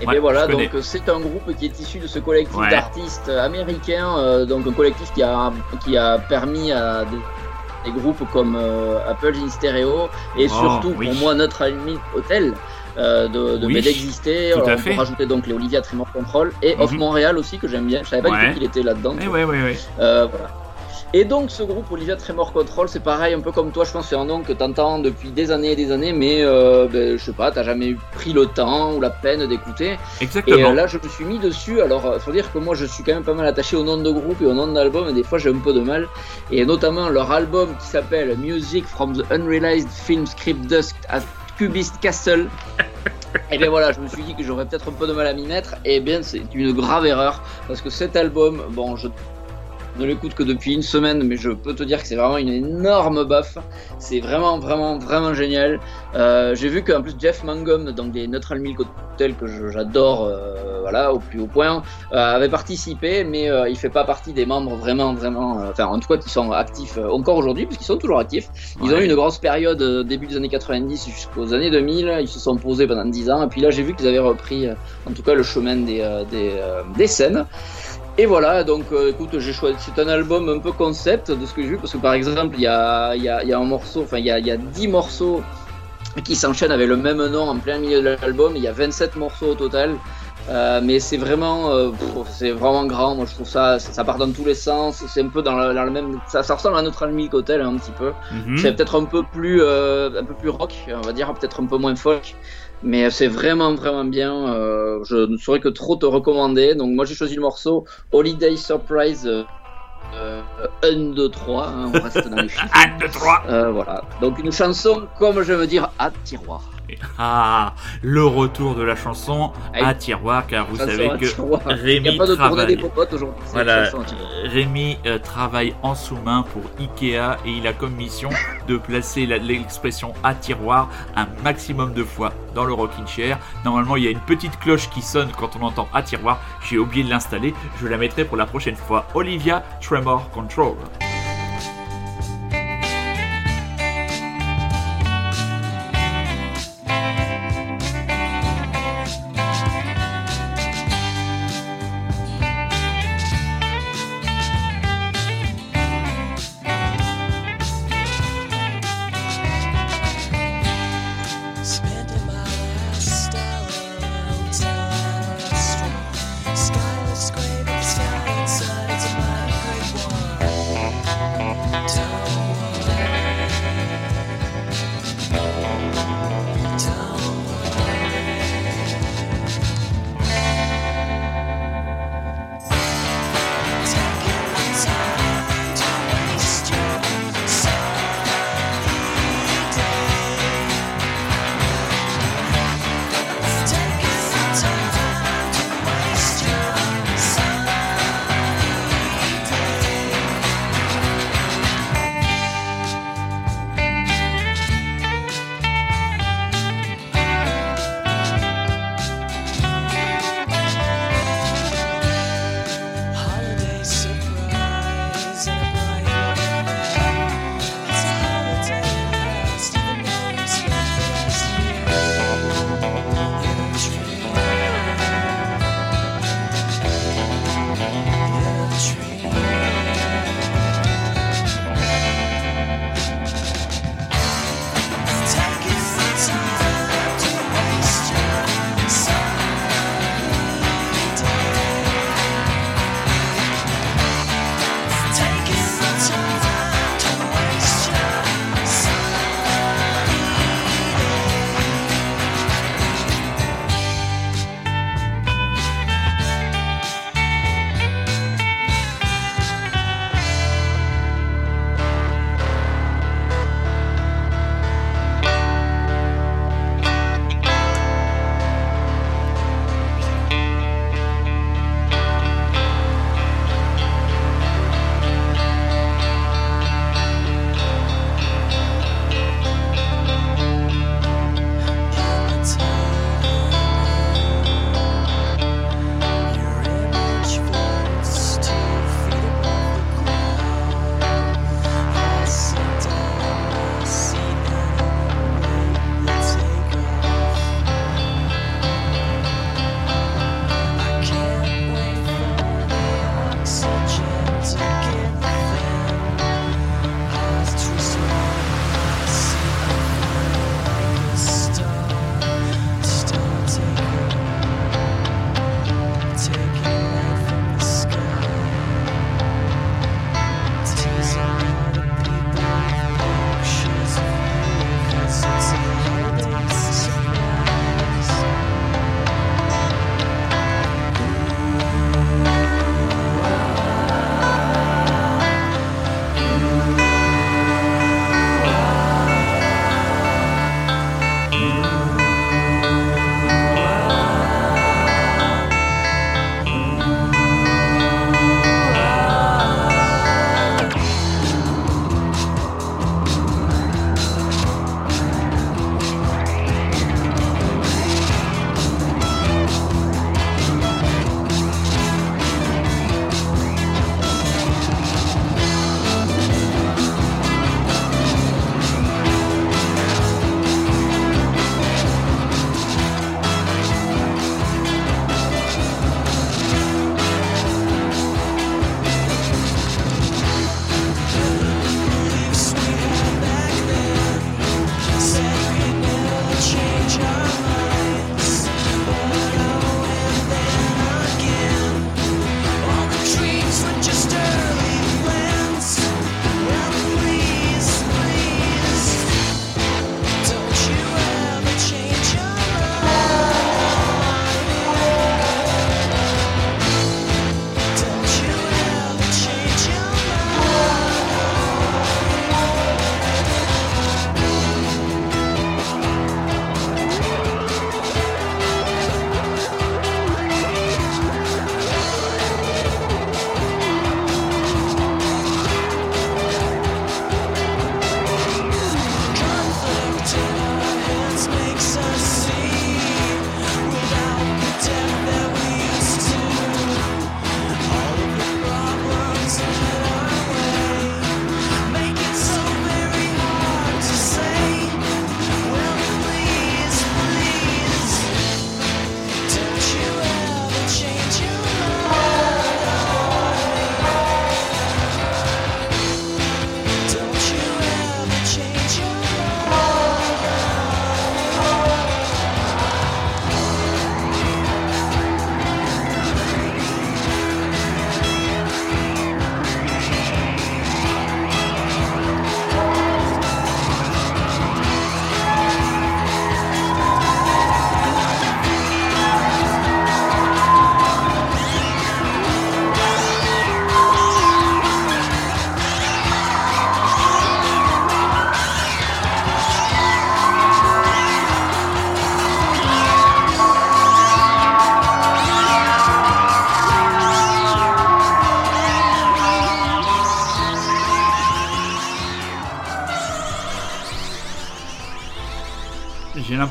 Et Ouais, bien voilà, donc c'est un groupe qui est issu de ce collectif Ouais. d'artistes américains, euh, donc un collectif qui a, qui a permis à des, des groupes comme euh, Apple in Stereo et Oh, surtout oui. pour moi notre ami Hotel euh, de, de Oui, tout à on fait. peut rajouter donc les Olivia Tremor Control et Off Mhm. Montréal aussi que j'aime bien. Je savais pas Ouais. du tout qu'il était là-dedans. Eh ouais, ouais, euh, voilà. Et donc ce groupe Olivia Tremor Control, c'est pareil, un peu comme toi, je pense que c'est un nom que t'entends depuis des années et des années, mais euh, ben, je sais pas, t'as jamais pris le temps ou la peine d'écouter. Et Exactement. euh, là, je me suis mis dessus. Alors, faut dire que moi, je suis quand même pas mal attaché au nom de groupe et au nom d'album, et des fois, j'ai un peu de mal. Et notamment leur album qui s'appelle Music from the Unrealized Film Script Dusk at Cubist Castle. Et bien voilà, je me suis dit que j'aurais peut-être un peu de mal à m'y mettre. Et bien, c'est une grave erreur parce que cet album, bon, je ne l'écoute que depuis une semaine, mais je peux te dire que c'est vraiment une énorme baffe. C'est vraiment, vraiment, vraiment génial. Euh, J'ai vu qu'en plus Jeff Mangum, donc des Neutral Milk Hotel que je- j'adore, euh, voilà, au plus haut point, euh, avait participé, mais il fait pas partie des membres vraiment, vraiment, enfin, en tout cas, qui sont actifs encore aujourd'hui, puisqu'ils sont toujours actifs. Ils ont eu une grosse période début des années 90 jusqu'aux années 2000. Ils se sont posés pendant 10 ans, et puis là, j'ai vu qu'ils avaient repris, en tout cas, le chemin des, des, des scènes. Et voilà, donc euh, écoute, j'ai choisi. C'est un album un peu concept de ce que j'ai vu, parce que par exemple, il y a, y, a, y a un morceau, enfin, il y a, y a 10 morceaux qui s'enchaînent avec le même nom en plein milieu de l'album. Il y a 27 morceaux au total. Euh, mais c'est vraiment, euh, c'est vraiment grand. Moi, je trouve ça, ça, part dans tous les sens. C'est un peu dans le, dans le même, ça, ça ressemble à Neutral Milk Hotel un petit peu. Mhm. C'est peut-être un peu plus, euh, un peu plus rock, on va dire, peut-être un peu moins folk. Mais c'est vraiment, vraiment bien. Euh, je ne saurais que trop te recommander. Donc, moi, j'ai choisi le morceau Holiday Surprise euh, euh, 1, 2, 3. hein, on reste dans les [laughs] chiffres. 1, 2, 3. Euh, voilà. Donc, une chanson, comme je veux dire, à tiroir. [laughs] Ah, le retour de la chanson à tiroir, car vous savez que [laughs] Rémi n'y a pas de travaille. des Voilà, chanson. Rémi euh, travaille en sous-main pour Ikea et il a comme mission de placer la- l'expression à tiroir un maximum de fois dans le rocking chair. Normalement, il y a une petite cloche qui sonne quand on entend à tiroir. J'ai oublié de l'installer. Je la mettrai pour la prochaine fois. Olivia Tremor Control.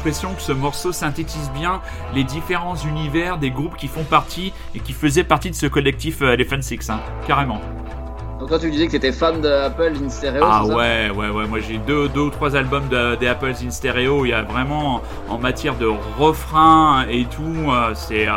L'impression que ce morceau synthétise bien les différents univers des groupes qui font partie et qui faisaient partie de ce collectif euh, Elephant Six, hein, carrément. Donc toi tu disais que t'étais fan de Apple in stereo. Ah ça ouais, ouais, ouais. Moi j'ai deux, deux ou trois albums de- des Apples in Stereo. Il y a vraiment en matière de refrain et tout. euh, c'est, euh,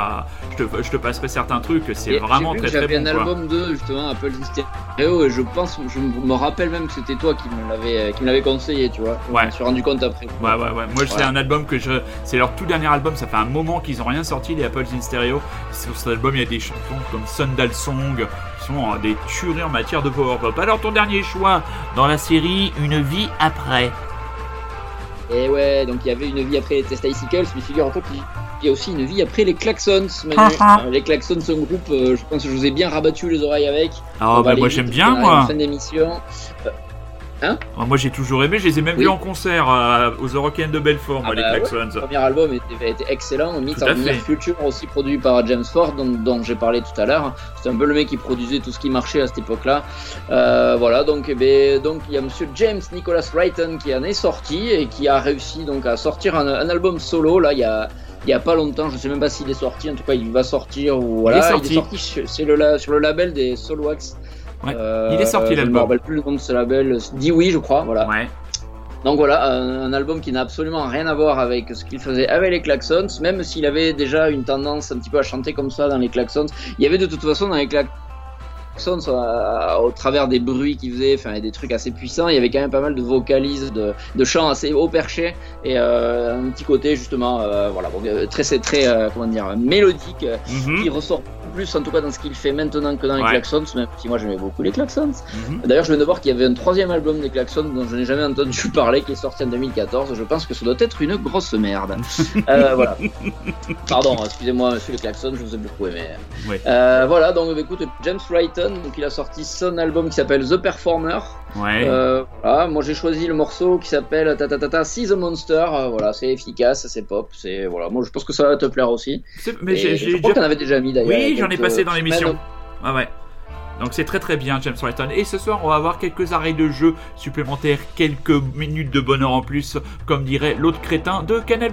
je, te, je te passerai certains trucs. C'est vraiment très très J'avais bon. un quoi. album de justement Apple in stereo et je pense, je me rappelle même que c'était toi qui me l'avais, qui me l'avais conseillé, tu vois. Je Ouais. me suis rendu compte après. Ouais, ouais, ouais. Moi, c'est un album que je. C'est leur tout dernier album. Ça fait un moment qu'ils ont rien sorti, les Apples in Stereo. Sur cet album, il y a des chansons comme Sundal Song qui sont euh, des tueries en matière de power pop. Alors, ton dernier choix dans la série Une vie après. Et ouais, donc il y avait une vie après les Test Icicles, mais figure-toi qu'il y a aussi une vie après les Klaxons. Manu. Ah, Euh, les Klaxons, un groupe, euh, je pense que je vous ai bien rabattu les oreilles avec. Ah, bah, moi, j'aime bien, moi. Fin d'émission. Ah, Moi, j'ai toujours aimé. Je les ai même Oui. vus en concert euh, aux Eurocaines de Belfort, moi, Ah les bah ouais. Klaxons. Le premier album était, était excellent, à Our Near. Future, aussi produit par James Ford, dont, dont j'ai parlé tout à l'heure. C'était un peu le mec qui produisait tout ce qui marchait à cette époque-là. Euh, voilà, donc eh ben, donc il y a Monsieur James Nicholas Wrighton qui en est sorti et qui a réussi donc à sortir un, un album solo. Là, il y a il y a pas longtemps, je sais même pas s'il est sorti. En tout cas, il va sortir ou voilà. sorti. sur- c'est le la- sur le label des Solwax. Ouais, Euh, il est sorti, Je ne me l'album. rappelle plus le nom de ce label. Dit oui, je crois. Voilà. Ouais. Donc voilà, un, un album qui n'a absolument rien à voir avec ce qu'il faisait avec les Klaxons, même s'il avait déjà une tendance un petit peu à chanter comme ça dans les Klaxons. Il y avait de toute façon dans les Klaxons, euh, au travers des bruits qu'il faisait, enfin et des trucs assez puissants, il y avait quand même pas mal de vocalises, de, de chants assez haut perchés et euh, un petit côté justement, euh, voilà, bon, très très euh, comment dire, mélodique, Mhm, qui ressort plus en tout cas dans ce qu'il fait maintenant que dans les Ouais. Klaxons, même si moi j'aimais beaucoup les Klaxons. mhm. D'ailleurs, je viens de voir qu'il y avait un troisième album des Klaxons dont je n'ai jamais entendu [laughs] parler, qui est sorti en 2014. Je pense que ça doit être une grosse merde. [laughs] Euh, voilà. Pardon, excusez-moi, monsieur les Klaxons, je vous ai beaucoup aimé. Euh, voilà, donc écoute, James Wrighton, donc il a sorti son album qui s'appelle The Performer. Ouais. Euh, voilà, moi j'ai choisi le morceau qui s'appelle ta ta ta ta See the Monster. Euh, voilà, c'est efficace, c'est pop, c'est voilà. Moi je pense que ça va te plaire aussi. Mais j'ai je crois déjà qu'on avait déjà mis d'ailleurs. Oui, j'en ai passé dans l'émission. semaines. Ouais. Donc c'est très très bien, James Wrighton. Et ce soir, on va avoir quelques arrêts de jeu supplémentaires, quelques minutes de bonheur en plus, comme dirait l'autre crétin de Canal+.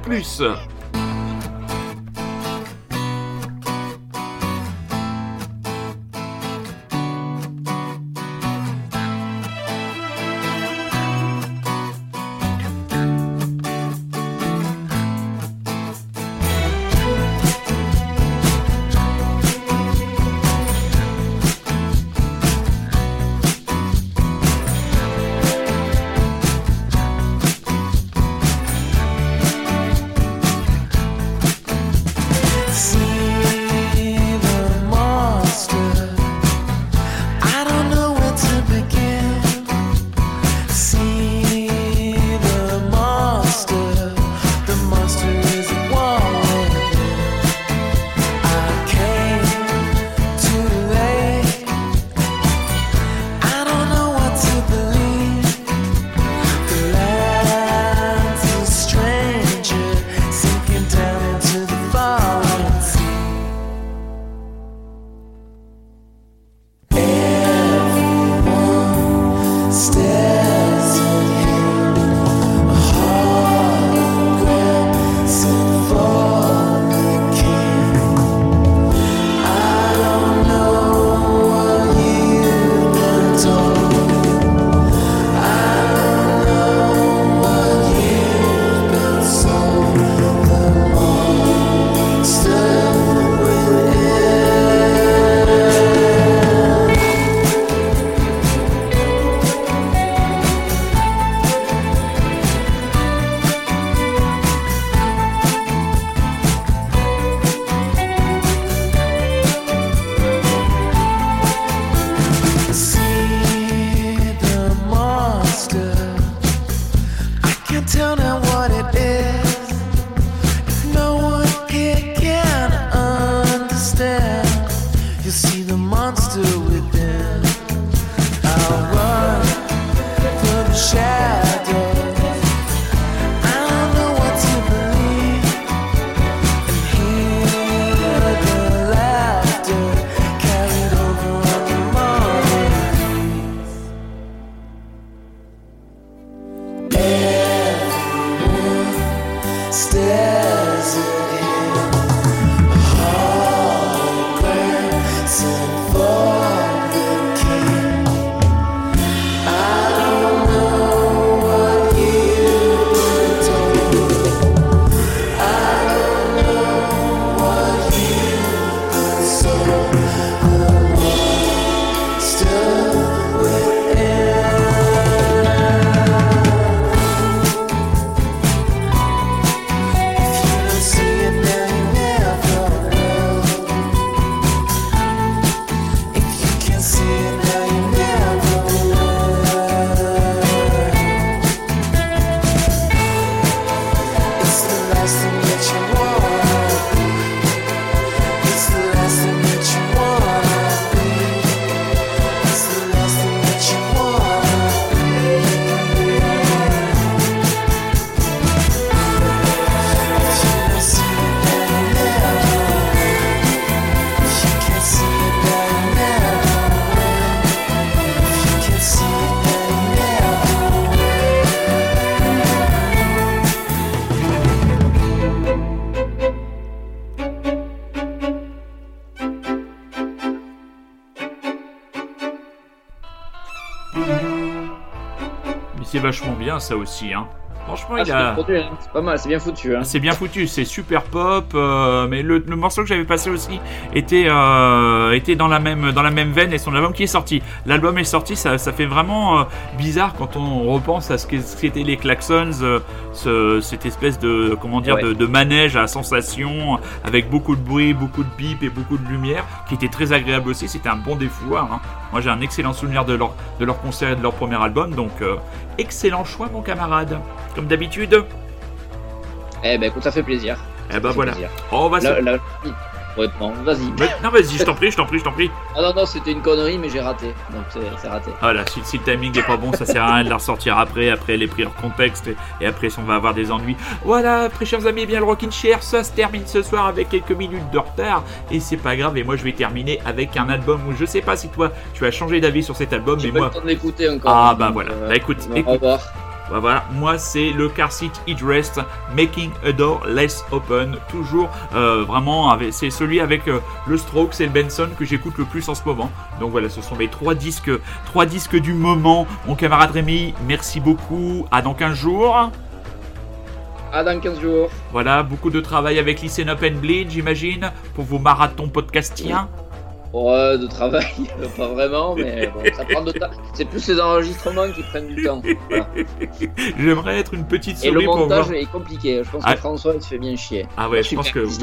the monster with ça aussi, hein. Franchement, Ah, il c'est a. bien produit, hein. C'est pas mal, c'est bien foutu. Hein. C'est bien foutu, c'est super pop, euh, mais le, le morceau que j'avais passé aussi était euh, était dans la même dans la même veine et son album qui est sorti. L'album est sorti, ça, ça fait vraiment euh, bizarre quand on repense à ce qu'étaient les Klaxons, ce- cette espèce de comment dire Ouais. de, de manège à sensation avec beaucoup de bruit, beaucoup de bip et beaucoup de lumière, qui était très agréable aussi. C'était un bon défouloir. hein. Moi, j'ai un excellent souvenir de leur de leur concert et de leur premier album, donc excellent choix, mon camarade. Comme d'habitude. Eh ben écoute, ça fait plaisir. Eh ben voilà. plaisir. On va se- ouais, non, vas-y. Non, vas-y, je t'en prie, je t'en prie, je t'en prie. [laughs] Ah non, non, c'était une connerie, mais j'ai raté. Donc c'est raté. Voilà, si, si le timing est pas bon, ça sert à rien de la ressortir après. Après, elle est prise hors contexte et, et après, on va avoir des ennuis. Voilà, après, chers amis, eh bien le Rockin' Chair, ça se termine ce soir avec quelques minutes de retard et c'est pas grave. Et moi, je vais terminer avec un album où je sais pas si toi, tu as changé d'avis sur cet album, mais pas moi, le temps de l'écouter encore. Ah, bah voilà. euh, Bah, écoute, on va écoute. Bah voilà, moi c'est le car seat headrest Making a Door Less Open. Toujours euh, vraiment, c'est celui avec euh, le Strokes et le Benson que j'écoute le plus en ce moment. Donc voilà, ce sont mes trois disques, trois disques du moment. Mon camarade Rémi, merci beaucoup. À dans 15 jours. Ah, dans 15 jours. Voilà, beaucoup de travail avec Listen Up and Bleed, j'imagine, pour vos marathons podcastiens. Ouais, de travail, [laughs] pas vraiment, mais bon, ça prend de temps. C'est plus les enregistrements qui prennent du temps. Voilà. J'aimerais être une petite Et le souris pour montage voir. est compliqué. Je pense Ah. que François, il se fait bien chier. Ah ouais, je pense que oui.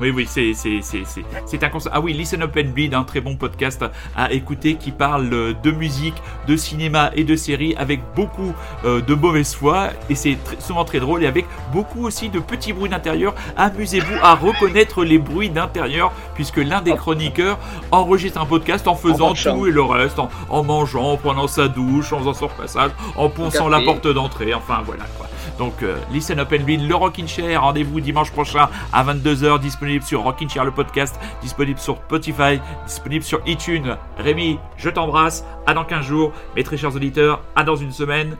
Oui, oui, c'est c'est c'est c'est c'est un. Ah oui, Listen Up and Bleed, un très bon podcast à écouter qui parle euh, de musique, de cinéma et de séries avec beaucoup euh, de mauvaise foi et c'est tr- souvent très drôle et avec beaucoup aussi de petits bruits d'intérieur. Amusez-vous à reconnaître les bruits d'intérieur puisque l'un des chroniqueurs enregistre un podcast en faisant tout et le reste, en, en mangeant, en prenant sa douche, en faisant son repassage, en ponçant la porte d'entrée. Enfin voilà quoi. Donc, euh, Listen Up and le Rockin' Chair, rendez-vous dimanche prochain à 22h, disponible sur Rockin' Chair le podcast, disponible sur Spotify, disponible sur iTunes. Rémi, je t'embrasse, à dans 15 jours, mes très chers auditeurs, à dans une semaine.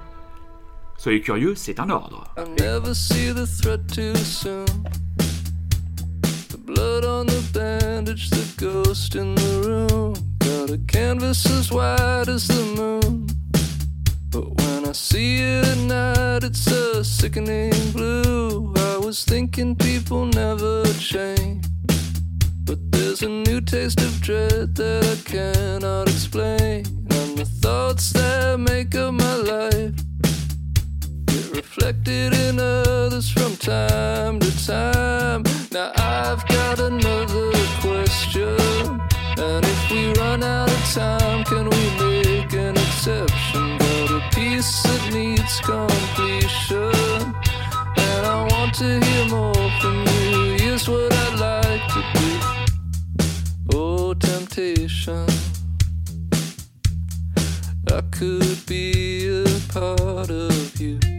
Soyez curieux, c'est un ordre. I never see the threat too soon. The blood on the bandage, the ghost in the room. Got a canvas as wide as the moon. But when I see it at night, it's a sickening blue. I was thinking people never change. But there's a new taste of dread that I cannot explain. And the thoughts that make up my life get reflected in others from time to time. Now I've got another. And if we run out of time, can we make an exception? Got a piece that needs completion. And I want to hear more from you. Here's what I'd like to do. Oh, temptation. I could be a part of you.